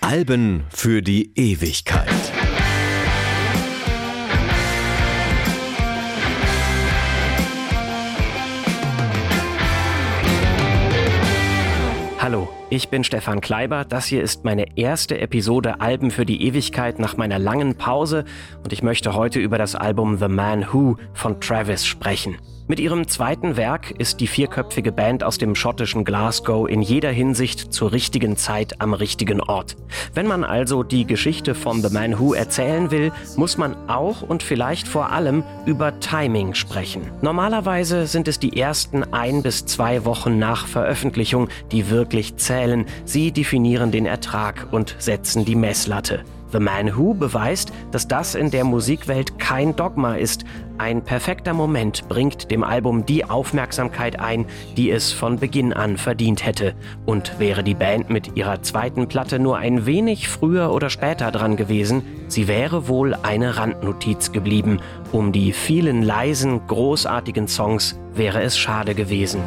Alben für die Ewigkeit. Hallo, ich bin Stefan Kleiber. Das hier ist meine erste Episode Alben für die Ewigkeit nach meiner langen Pause und ich möchte heute über das Album The Man Who von Travis sprechen. Mit ihrem zweiten Werk ist die vierköpfige Band aus dem schottischen Glasgow in jeder Hinsicht zur richtigen Zeit am richtigen Ort. Wenn man also die Geschichte von The Man Who erzählen will, muss man auch und vielleicht vor allem über Timing sprechen. Normalerweise sind es die ersten ein bis zwei Wochen nach Veröffentlichung, die wirklich zählen. Sie definieren den Ertrag und setzen die Messlatte. The Man Who beweist, dass das in der Musikwelt kein Dogma ist. Ein perfekter Moment bringt dem Album die Aufmerksamkeit ein, die es von Beginn an verdient hätte. Und wäre die Band mit ihrer zweiten Platte nur ein wenig früher oder später dran gewesen, sie wäre wohl eine Randnotiz geblieben. Um die vielen leisen, großartigen Songs wäre es schade gewesen.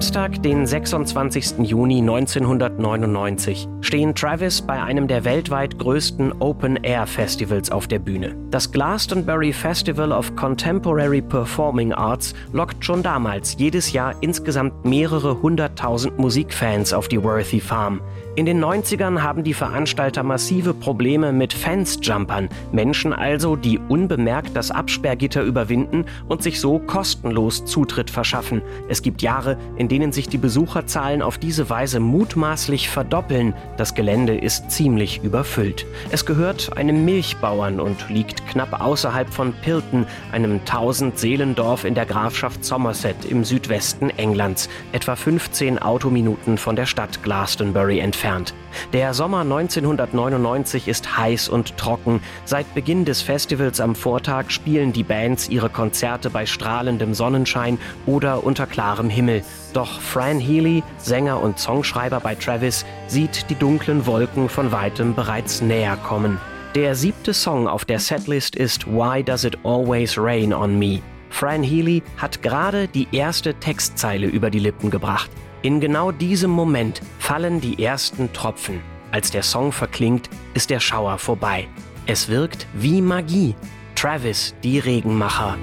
Samstag, den 26. Juni 1999, stehen Travis bei einem der weltweit größten Open-Air-Festivals auf der Bühne. Das Glastonbury Festival of Contemporary Performing Arts lockt schon damals jedes Jahr insgesamt mehrere hunderttausend Musikfans auf die Worthy Farm. In den 90ern haben die Veranstalter massive Probleme mit Fans-Jumpern, Menschen also, die unbemerkt das Absperrgitter überwinden und sich so kostenlos Zutritt verschaffen. Es gibt Jahre, in denen sich die Besucherzahlen auf diese Weise mutmaßlich verdoppeln. Das Gelände ist ziemlich überfüllt. Es gehört einem Milchbauern und liegt knapp außerhalb von Pilton, einem 1000-Seelendorf in der Grafschaft Somerset im Südwesten Englands, etwa 15 Autominuten von der Stadt Glastonbury entfernt entfernt. Der Sommer 1999 ist heiß und trocken. Seit Beginn des Festivals am Vortag spielen die Bands ihre Konzerte bei strahlendem Sonnenschein oder unter klarem Himmel. Doch Fran Healy, Sänger und Songschreiber bei Travis, sieht die dunklen Wolken von weitem bereits näher kommen. Der siebte Song auf der Setlist ist Why Does It Always Rain on Me? Fran Healy hat gerade die erste Textzeile über die Lippen gebracht. In genau diesem Moment fallen die ersten Tropfen. Als der Song verklingt, ist der Schauer vorbei. Es wirkt wie Magie. Travis, die Regenmacher.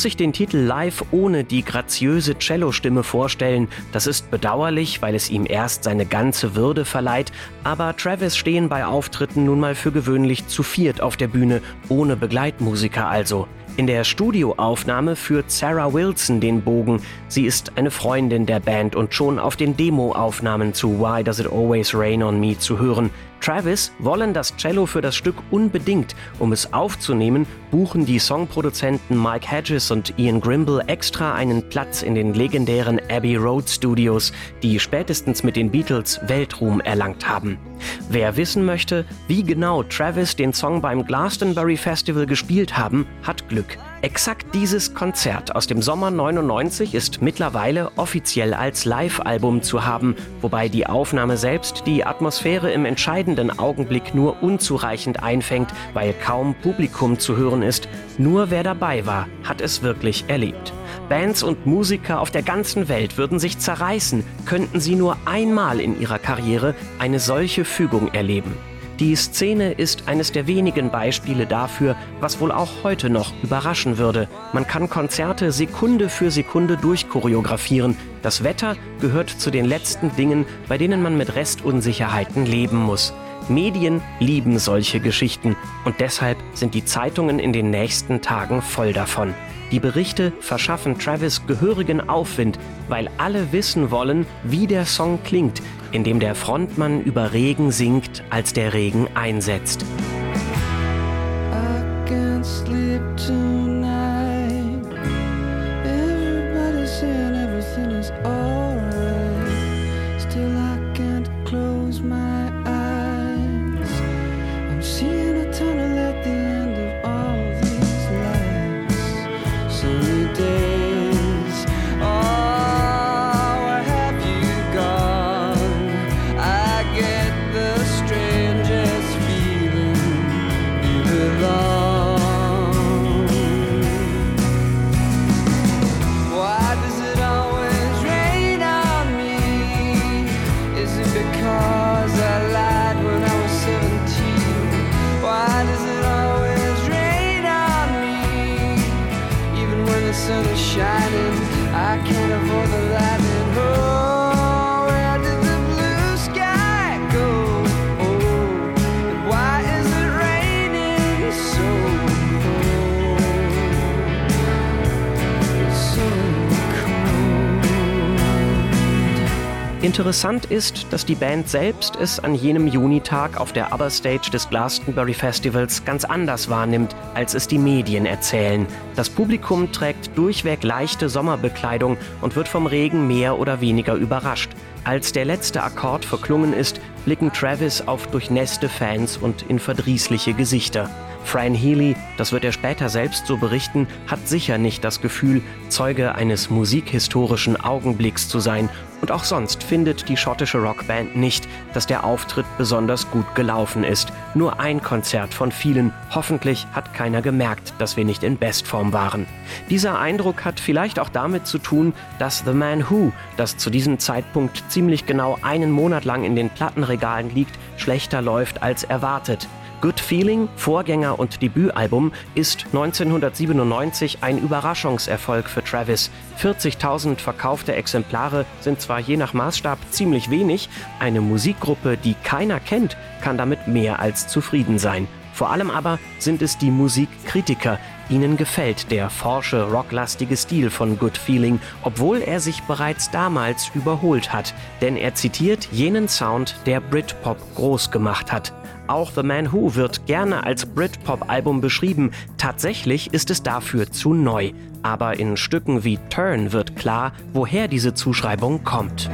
Muss sich den Titel live ohne die graziöse Cellostimme vorstellen. Das ist bedauerlich, weil es ihm erst seine ganze Würde verleiht. Aber Travis stehen bei Auftritten nun mal für gewöhnlich zu viert auf der Bühne, ohne Begleitmusiker also. In der Studioaufnahme führt Sarah Wilson den Bogen. Sie ist eine Freundin der Band und schon auf den Demoaufnahmen zu Why Does It Always Rain on Me zu hören. Travis wollen das Cello für das Stück unbedingt. Um es aufzunehmen, buchen die Songproduzenten Mike Hedges und Ian Grimble extra einen Platz in den legendären Abbey Road Studios, die spätestens mit den Beatles Weltruhm erlangt haben. Wer wissen möchte, wie genau Travis den Song beim Glastonbury Festival gespielt haben, hat Glück. Exakt dieses Konzert aus dem Sommer 99 ist mittlerweile offiziell als Live-Album zu haben, wobei die Aufnahme selbst die Atmosphäre im entscheidenden Augenblick nur unzureichend einfängt, weil kaum Publikum zu hören ist. Nur wer dabei war, hat es wirklich erlebt. Bands und Musiker auf der ganzen Welt würden sich zerreißen, könnten sie nur einmal in ihrer Karriere eine solche Fügung erleben. Die Szene ist eines der wenigen Beispiele dafür, was wohl auch heute noch überraschen würde. Man kann Konzerte Sekunde für Sekunde durchchoreografieren. Das Wetter gehört zu den letzten Dingen, bei denen man mit Restunsicherheiten leben muss. Medien lieben solche Geschichten und deshalb sind die Zeitungen in den nächsten Tagen voll davon. Die Berichte verschaffen Travis gehörigen Aufwind, weil alle wissen wollen, wie der Song klingt, in dem der Frontmann über Regen singt, als der Regen einsetzt. sun Interessant ist, dass die Band selbst es an jenem Junitag auf der Other Stage des Glastonbury Festivals ganz anders wahrnimmt, als es die Medien erzählen. Das Publikum trägt durchweg leichte Sommerbekleidung und wird vom Regen mehr oder weniger überrascht. Als der letzte Akkord verklungen ist, blicken Travis auf durchnässte Fans und in verdrießliche Gesichter. Fran Healy, das wird er später selbst so berichten, hat sicher nicht das Gefühl, Zeuge eines musikhistorischen Augenblicks zu sein. Und auch sonst findet die schottische Rockband nicht, dass der Auftritt besonders gut gelaufen ist. Nur ein Konzert von vielen. Hoffentlich hat keiner gemerkt, dass wir nicht in Bestform waren. Dieser Eindruck hat vielleicht auch damit zu tun, dass The Man Who, das zu diesem Zeitpunkt ziemlich genau einen Monat lang in den Plattenregalen liegt, schlechter läuft als erwartet. Good Feeling, Vorgänger und Debütalbum, ist 1997 ein Überraschungserfolg für Travis. 40.000 verkaufte Exemplare sind zwar je nach Maßstab ziemlich wenig, eine Musikgruppe, die keiner kennt, kann damit mehr als zufrieden sein. Vor allem aber sind es die Musikkritiker. Ihnen gefällt der forsche, rocklastige Stil von Good Feeling, obwohl er sich bereits damals überholt hat. Denn er zitiert jenen Sound, der Britpop groß gemacht hat. Auch The Man Who wird gerne als Britpop-Album beschrieben. Tatsächlich ist es dafür zu neu. Aber in Stücken wie Turn wird klar, woher diese Zuschreibung kommt.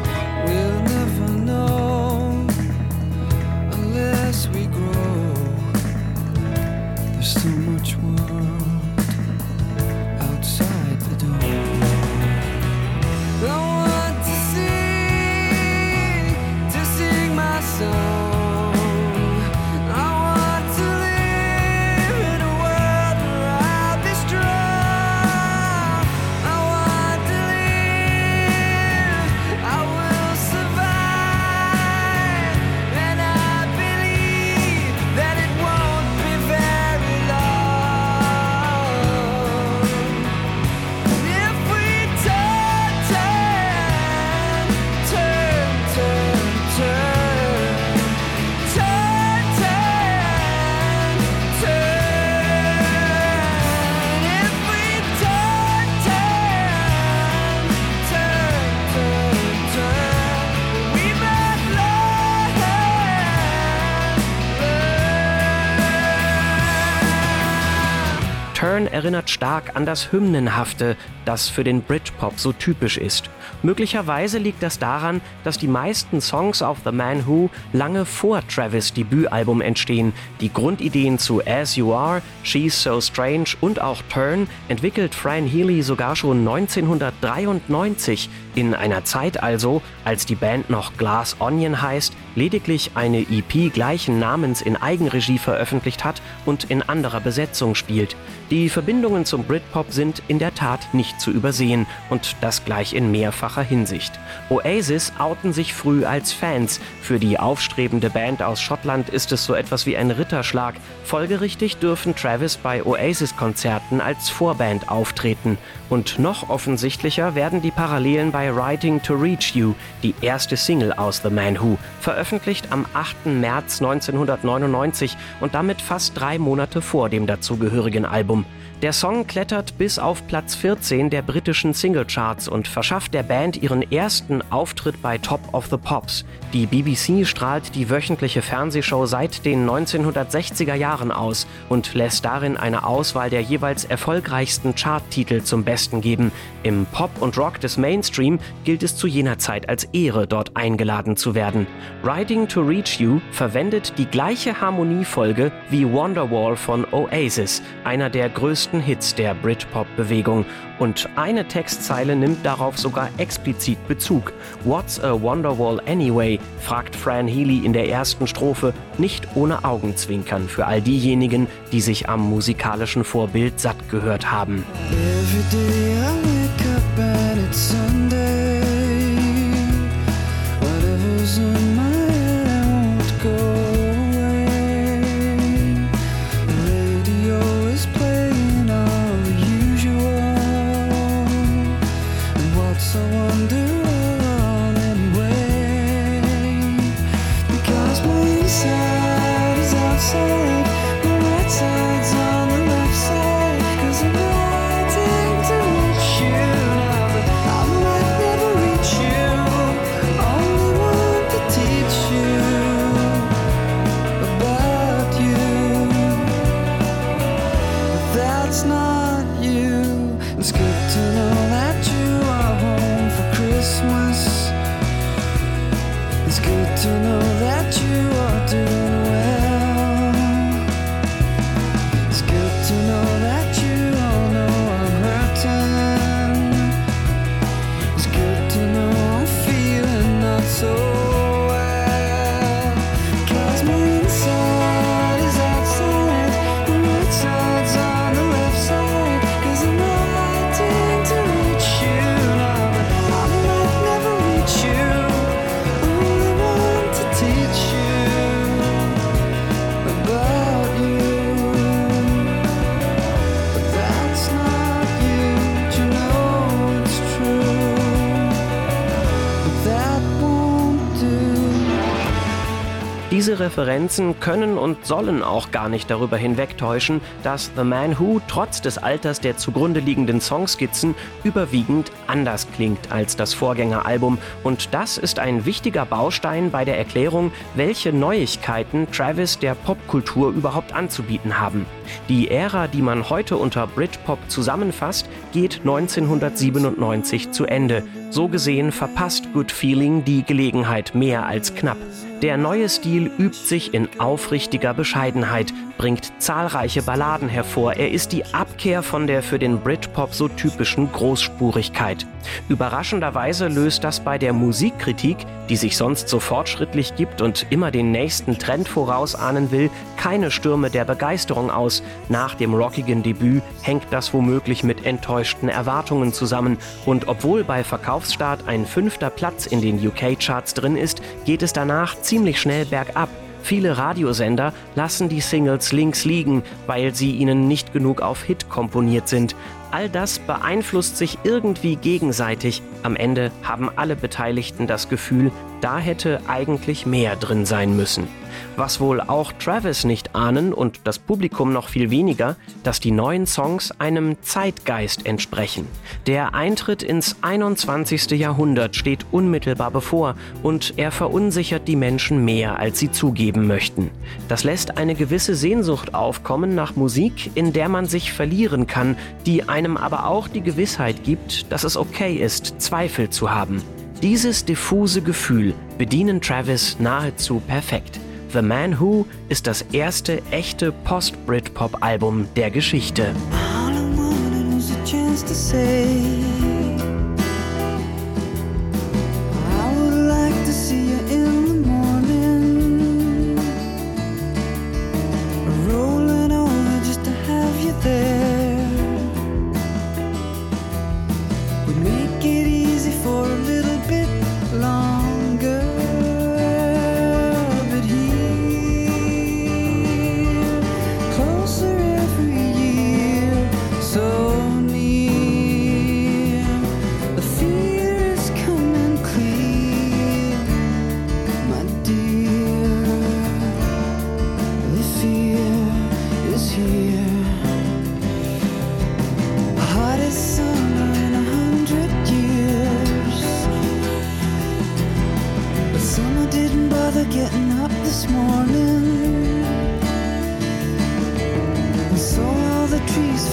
Erinnert stark an das Hymnenhafte, das für den Britpop so typisch ist. Möglicherweise liegt das daran, dass die meisten Songs auf The Man Who lange vor Travis Debütalbum entstehen. Die Grundideen zu As You Are, She's So Strange und auch Turn entwickelt Fran Healy sogar schon 1993, in einer Zeit also, als die Band noch Glass Onion heißt, lediglich eine EP gleichen Namens in Eigenregie veröffentlicht hat und in anderer Besetzung spielt. Die Verbindungen zum Britpop sind in der Tat nicht zu übersehen und das gleich in mehrfacher Hinsicht. Oasis outen sich früh als Fans. Für die aufstrebende Band aus Schottland ist es so etwas wie ein Ritterschlag. Folgerichtig dürfen Travis bei Oasis-Konzerten als Vorband auftreten. Und noch offensichtlicher werden die Parallelen bei Writing to Reach You, die erste Single aus The Man Who, veröffentlicht am 8. März 1999 und damit fast drei Monate vor dem dazugehörigen Album. Der Song klettert bis auf Platz 14 der britischen Singlecharts und verschafft der Band ihren ersten Auftritt bei Top of the Pops. Die BBC strahlt die wöchentliche Fernsehshow seit den 1960er Jahren aus und lässt darin eine Auswahl der jeweils erfolgreichsten Charttitel zum Besten geben. Im Pop und Rock des Mainstream gilt es zu jener Zeit als Ehre, dort eingeladen zu werden. Riding to Reach You verwendet die gleiche Harmoniefolge wie Wonderwall von Oasis, einer der größten größten Hits der Britpop-Bewegung und eine Textzeile nimmt darauf sogar explizit Bezug. What's a Wonderwall anyway? fragt Fran Healy in der ersten Strophe, nicht ohne Augenzwinkern für all diejenigen, die sich am musikalischen Vorbild satt gehört haben. Diese Referenzen können und sollen auch gar nicht darüber hinwegtäuschen, dass The Man Who trotz des Alters der zugrunde liegenden Songskizzen überwiegend anders klingt als das Vorgängeralbum und das ist ein wichtiger Baustein bei der Erklärung, welche Neuigkeiten Travis der Popkultur überhaupt anzubieten haben. Die Ära, die man heute unter Britpop zusammenfasst, geht 1997 zu Ende. So gesehen verpasst Good Feeling die Gelegenheit mehr als knapp. Der neue Stil übt sich in aufrichtiger Bescheidenheit, bringt zahlreiche Balladen hervor. Er ist die Abkehr von der für den Britpop so typischen Großspurigkeit. Überraschenderweise löst das bei der Musikkritik, die sich sonst so fortschrittlich gibt und immer den nächsten Trend vorausahnen will, keine Stürme der Begeisterung aus. Nach dem rockigen Debüt hängt das womöglich mit enttäuschten Erwartungen zusammen. Und obwohl bei Verkaufsstart ein fünfter Platz in den UK-Charts drin ist, geht es danach ziemlich schnell bergab. Viele Radiosender lassen die Singles links liegen, weil sie ihnen nicht genug auf Hit komponiert sind. All das beeinflusst sich irgendwie gegenseitig. Am Ende haben alle Beteiligten das Gefühl, da hätte eigentlich mehr drin sein müssen. Was wohl auch Travis nicht ahnen und das Publikum noch viel weniger, dass die neuen Songs einem Zeitgeist entsprechen. Der Eintritt ins 21. Jahrhundert steht unmittelbar bevor und er verunsichert die Menschen mehr, als sie zugeben möchten. Das lässt eine gewisse Sehnsucht aufkommen nach Musik, in der man sich verlieren kann, die einem aber auch die Gewissheit gibt, dass es okay ist, Zweifel zu haben. Dieses diffuse Gefühl bedienen Travis nahezu perfekt. The Man Who ist das erste echte Post-Britpop-Album der Geschichte. getting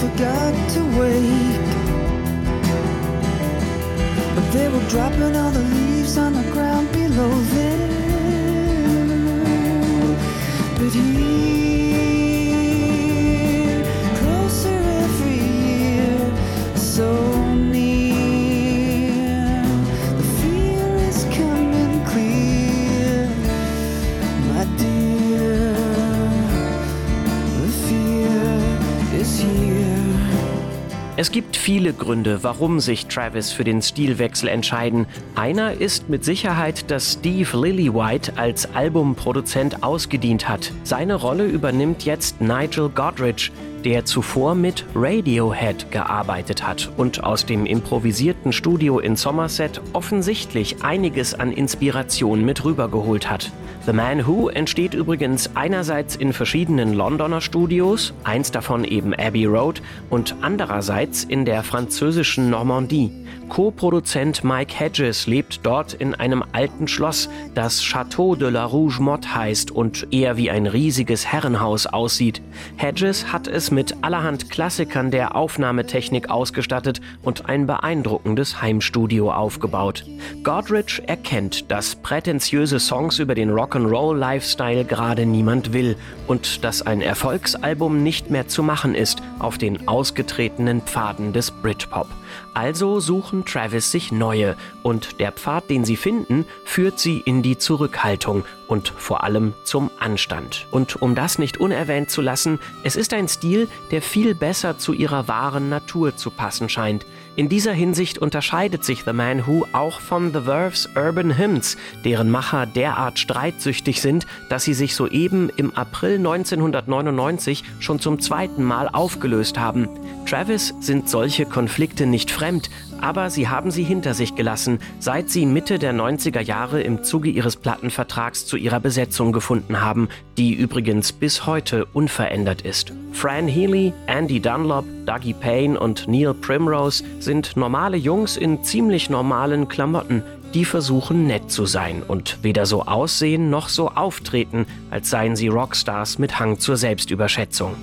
forgot to wake. But they were dropping all the leaves on the ground below them. But he viele Gründe, warum sich Travis für den Stilwechsel entscheiden. Einer ist mit Sicherheit, dass Steve Lillywhite als Albumproduzent ausgedient hat. Seine Rolle übernimmt jetzt Nigel Godrich, der zuvor mit Radiohead gearbeitet hat und aus dem improvisierten Studio in Somerset offensichtlich einiges an Inspiration mit rübergeholt hat. The Man Who entsteht übrigens einerseits in verschiedenen Londoner Studios, eins davon eben Abbey Road, und andererseits in der französischen Normandie. Co-Produzent Mike Hedges lebt dort in einem alten Schloss, das Château de la Rouge Motte heißt und eher wie ein riesiges Herrenhaus aussieht. Hedges hat es mit allerhand Klassikern der Aufnahmetechnik ausgestattet und ein beeindruckendes Heimstudio aufgebaut. Godrich erkennt, dass prätentiöse Songs über den Rock'n'Roll-Lifestyle gerade niemand will und dass ein Erfolgsalbum nicht mehr zu machen ist auf den ausgetretenen Pfaden des Britpop. Also suchen Travis sich neue und der Pfad, den sie finden, führt sie in die Zurückhaltung und vor allem zum Anstand. Und um das nicht unerwähnt zu lassen, es ist ein Stil, der viel besser zu ihrer wahren Natur zu passen scheint. In dieser Hinsicht unterscheidet sich The Man Who auch von The Verve's Urban Hymns, deren Macher derart streitsüchtig sind, dass sie sich soeben im April 1999 schon zum zweiten Mal aufgelöst haben. Travis sind solche Konflikte nicht fremd, aber sie haben sie hinter sich gelassen, seit sie Mitte der 90er Jahre im Zuge ihres Plattenvertrags zu ihrer Besetzung gefunden haben, die übrigens bis heute unverändert ist. Fran Healy, Andy Dunlop, Dougie Payne und Neil Primrose sind normale Jungs in ziemlich normalen Klamotten, die versuchen nett zu sein und weder so aussehen noch so auftreten, als seien sie Rockstars mit Hang zur Selbstüberschätzung.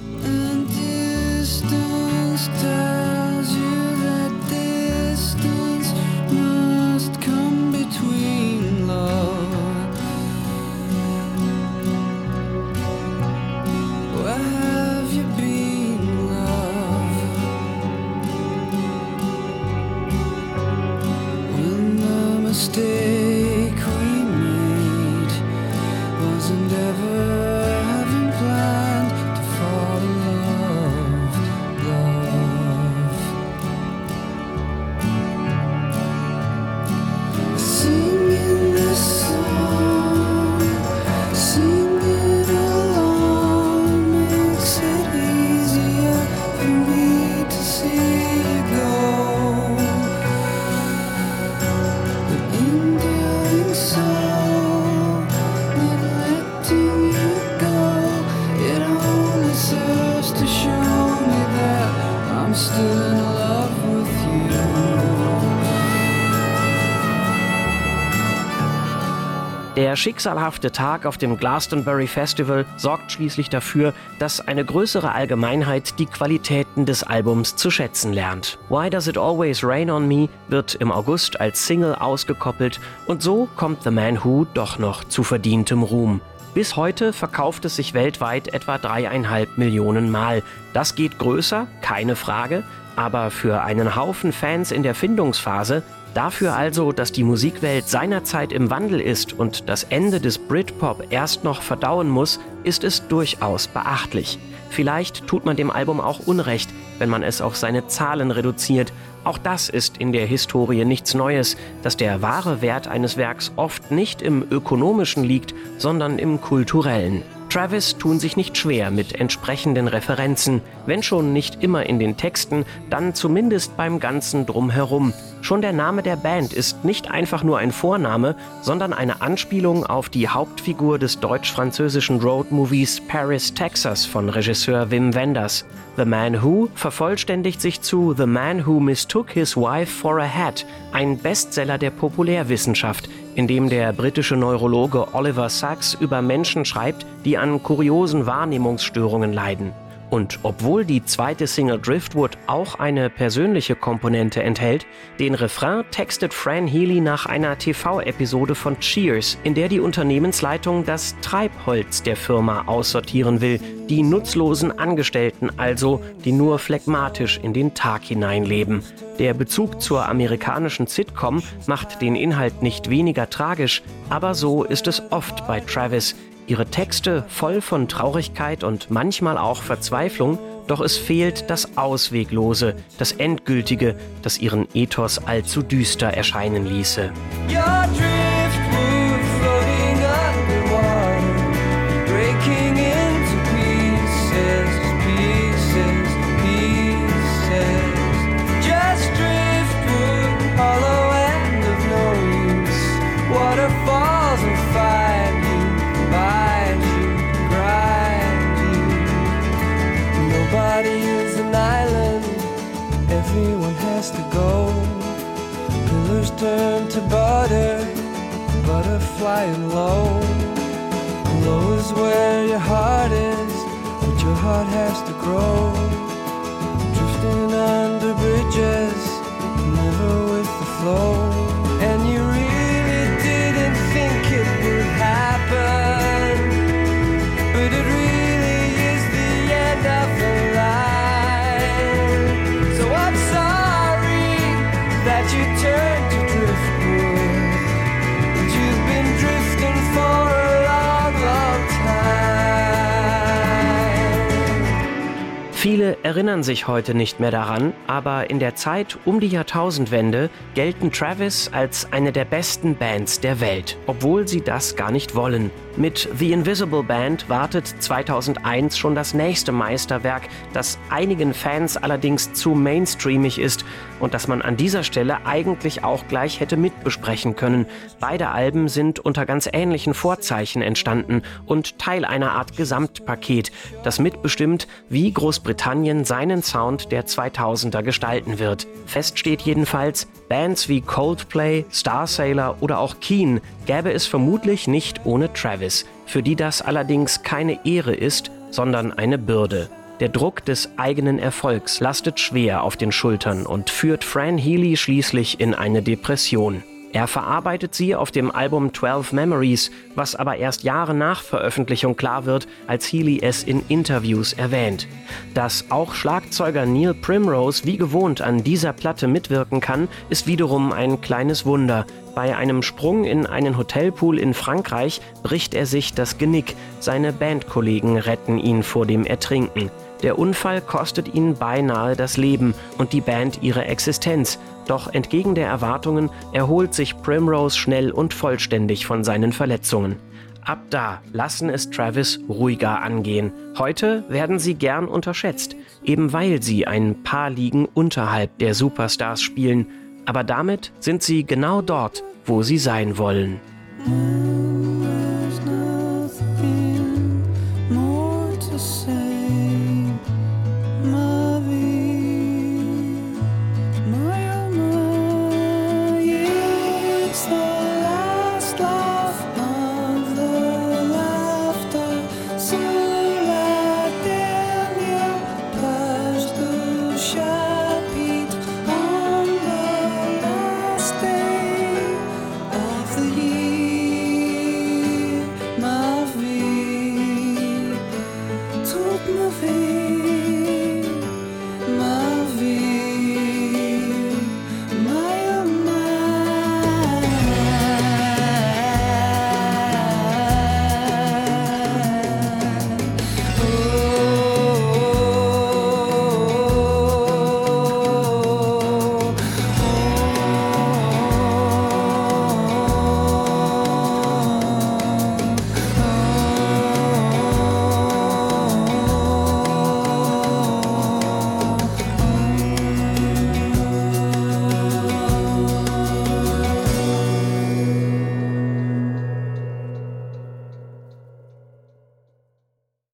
Schicksalhafte Tag auf dem Glastonbury Festival sorgt schließlich dafür, dass eine größere Allgemeinheit die Qualitäten des Albums zu schätzen lernt. Why Does It Always Rain on Me wird im August als Single ausgekoppelt und so kommt The Man Who doch noch zu verdientem Ruhm. Bis heute verkauft es sich weltweit etwa dreieinhalb Millionen Mal. Das geht größer, keine Frage, aber für einen Haufen Fans in der Findungsphase Dafür also, dass die Musikwelt seinerzeit im Wandel ist und das Ende des Britpop erst noch verdauen muss, ist es durchaus beachtlich. Vielleicht tut man dem Album auch Unrecht, wenn man es auf seine Zahlen reduziert. Auch das ist in der Historie nichts Neues, dass der wahre Wert eines Werks oft nicht im ökonomischen liegt, sondern im kulturellen. Travis tun sich nicht schwer mit entsprechenden Referenzen, wenn schon nicht immer in den Texten, dann zumindest beim ganzen Drumherum. Schon der Name der Band ist nicht einfach nur ein Vorname, sondern eine Anspielung auf die Hauptfigur des deutsch-französischen Roadmovies Paris, Texas von Regisseur Wim Wenders. The Man Who vervollständigt sich zu The Man Who Mistook His Wife for a Hat, ein Bestseller der Populärwissenschaft, in dem der britische Neurologe Oliver Sacks über Menschen schreibt, die an kuriosen Wahrnehmungsstörungen leiden. Und obwohl die zweite Single Driftwood auch eine persönliche Komponente enthält, den Refrain textet Fran Healy nach einer TV-Episode von Cheers, in der die Unternehmensleitung das Treibholz der Firma aussortieren will, die nutzlosen Angestellten also, die nur phlegmatisch in den Tag hineinleben. Der Bezug zur amerikanischen Sitcom macht den Inhalt nicht weniger tragisch, aber so ist es oft bei Travis, Ihre Texte voll von Traurigkeit und manchmal auch Verzweiflung, doch es fehlt das Ausweglose, das Endgültige, das ihren Ethos allzu düster erscheinen ließe. Erinnern sich heute nicht mehr daran, aber in der Zeit um die Jahrtausendwende gelten Travis als eine der besten Bands der Welt, obwohl sie das gar nicht wollen. Mit The Invisible Band wartet 2001 schon das nächste Meisterwerk, das einigen Fans allerdings zu mainstreamig ist und das man an dieser Stelle eigentlich auch gleich hätte mitbesprechen können. Beide Alben sind unter ganz ähnlichen Vorzeichen entstanden und Teil einer Art Gesamtpaket, das mitbestimmt, wie Großbritannien seinen Sound der 2000er gestalten wird. Fest steht jedenfalls, Bands wie Coldplay, Starsailor oder auch Keen gäbe es vermutlich nicht ohne Travis, für die das allerdings keine Ehre ist, sondern eine Bürde. Der Druck des eigenen Erfolgs lastet schwer auf den Schultern und führt Fran Healy schließlich in eine Depression. Er verarbeitet sie auf dem Album 12 Memories, was aber erst Jahre nach Veröffentlichung klar wird, als Healy es in Interviews erwähnt. Dass auch Schlagzeuger Neil Primrose wie gewohnt an dieser Platte mitwirken kann, ist wiederum ein kleines Wunder. Bei einem Sprung in einen Hotelpool in Frankreich bricht er sich das Genick, seine Bandkollegen retten ihn vor dem Ertrinken. Der Unfall kostet ihnen beinahe das Leben und die Band ihre Existenz. Doch entgegen der Erwartungen erholt sich Primrose schnell und vollständig von seinen Verletzungen. Ab da lassen es Travis ruhiger angehen. Heute werden sie gern unterschätzt, eben weil sie ein paar Ligen unterhalb der Superstars spielen. Aber damit sind sie genau dort, wo sie sein wollen.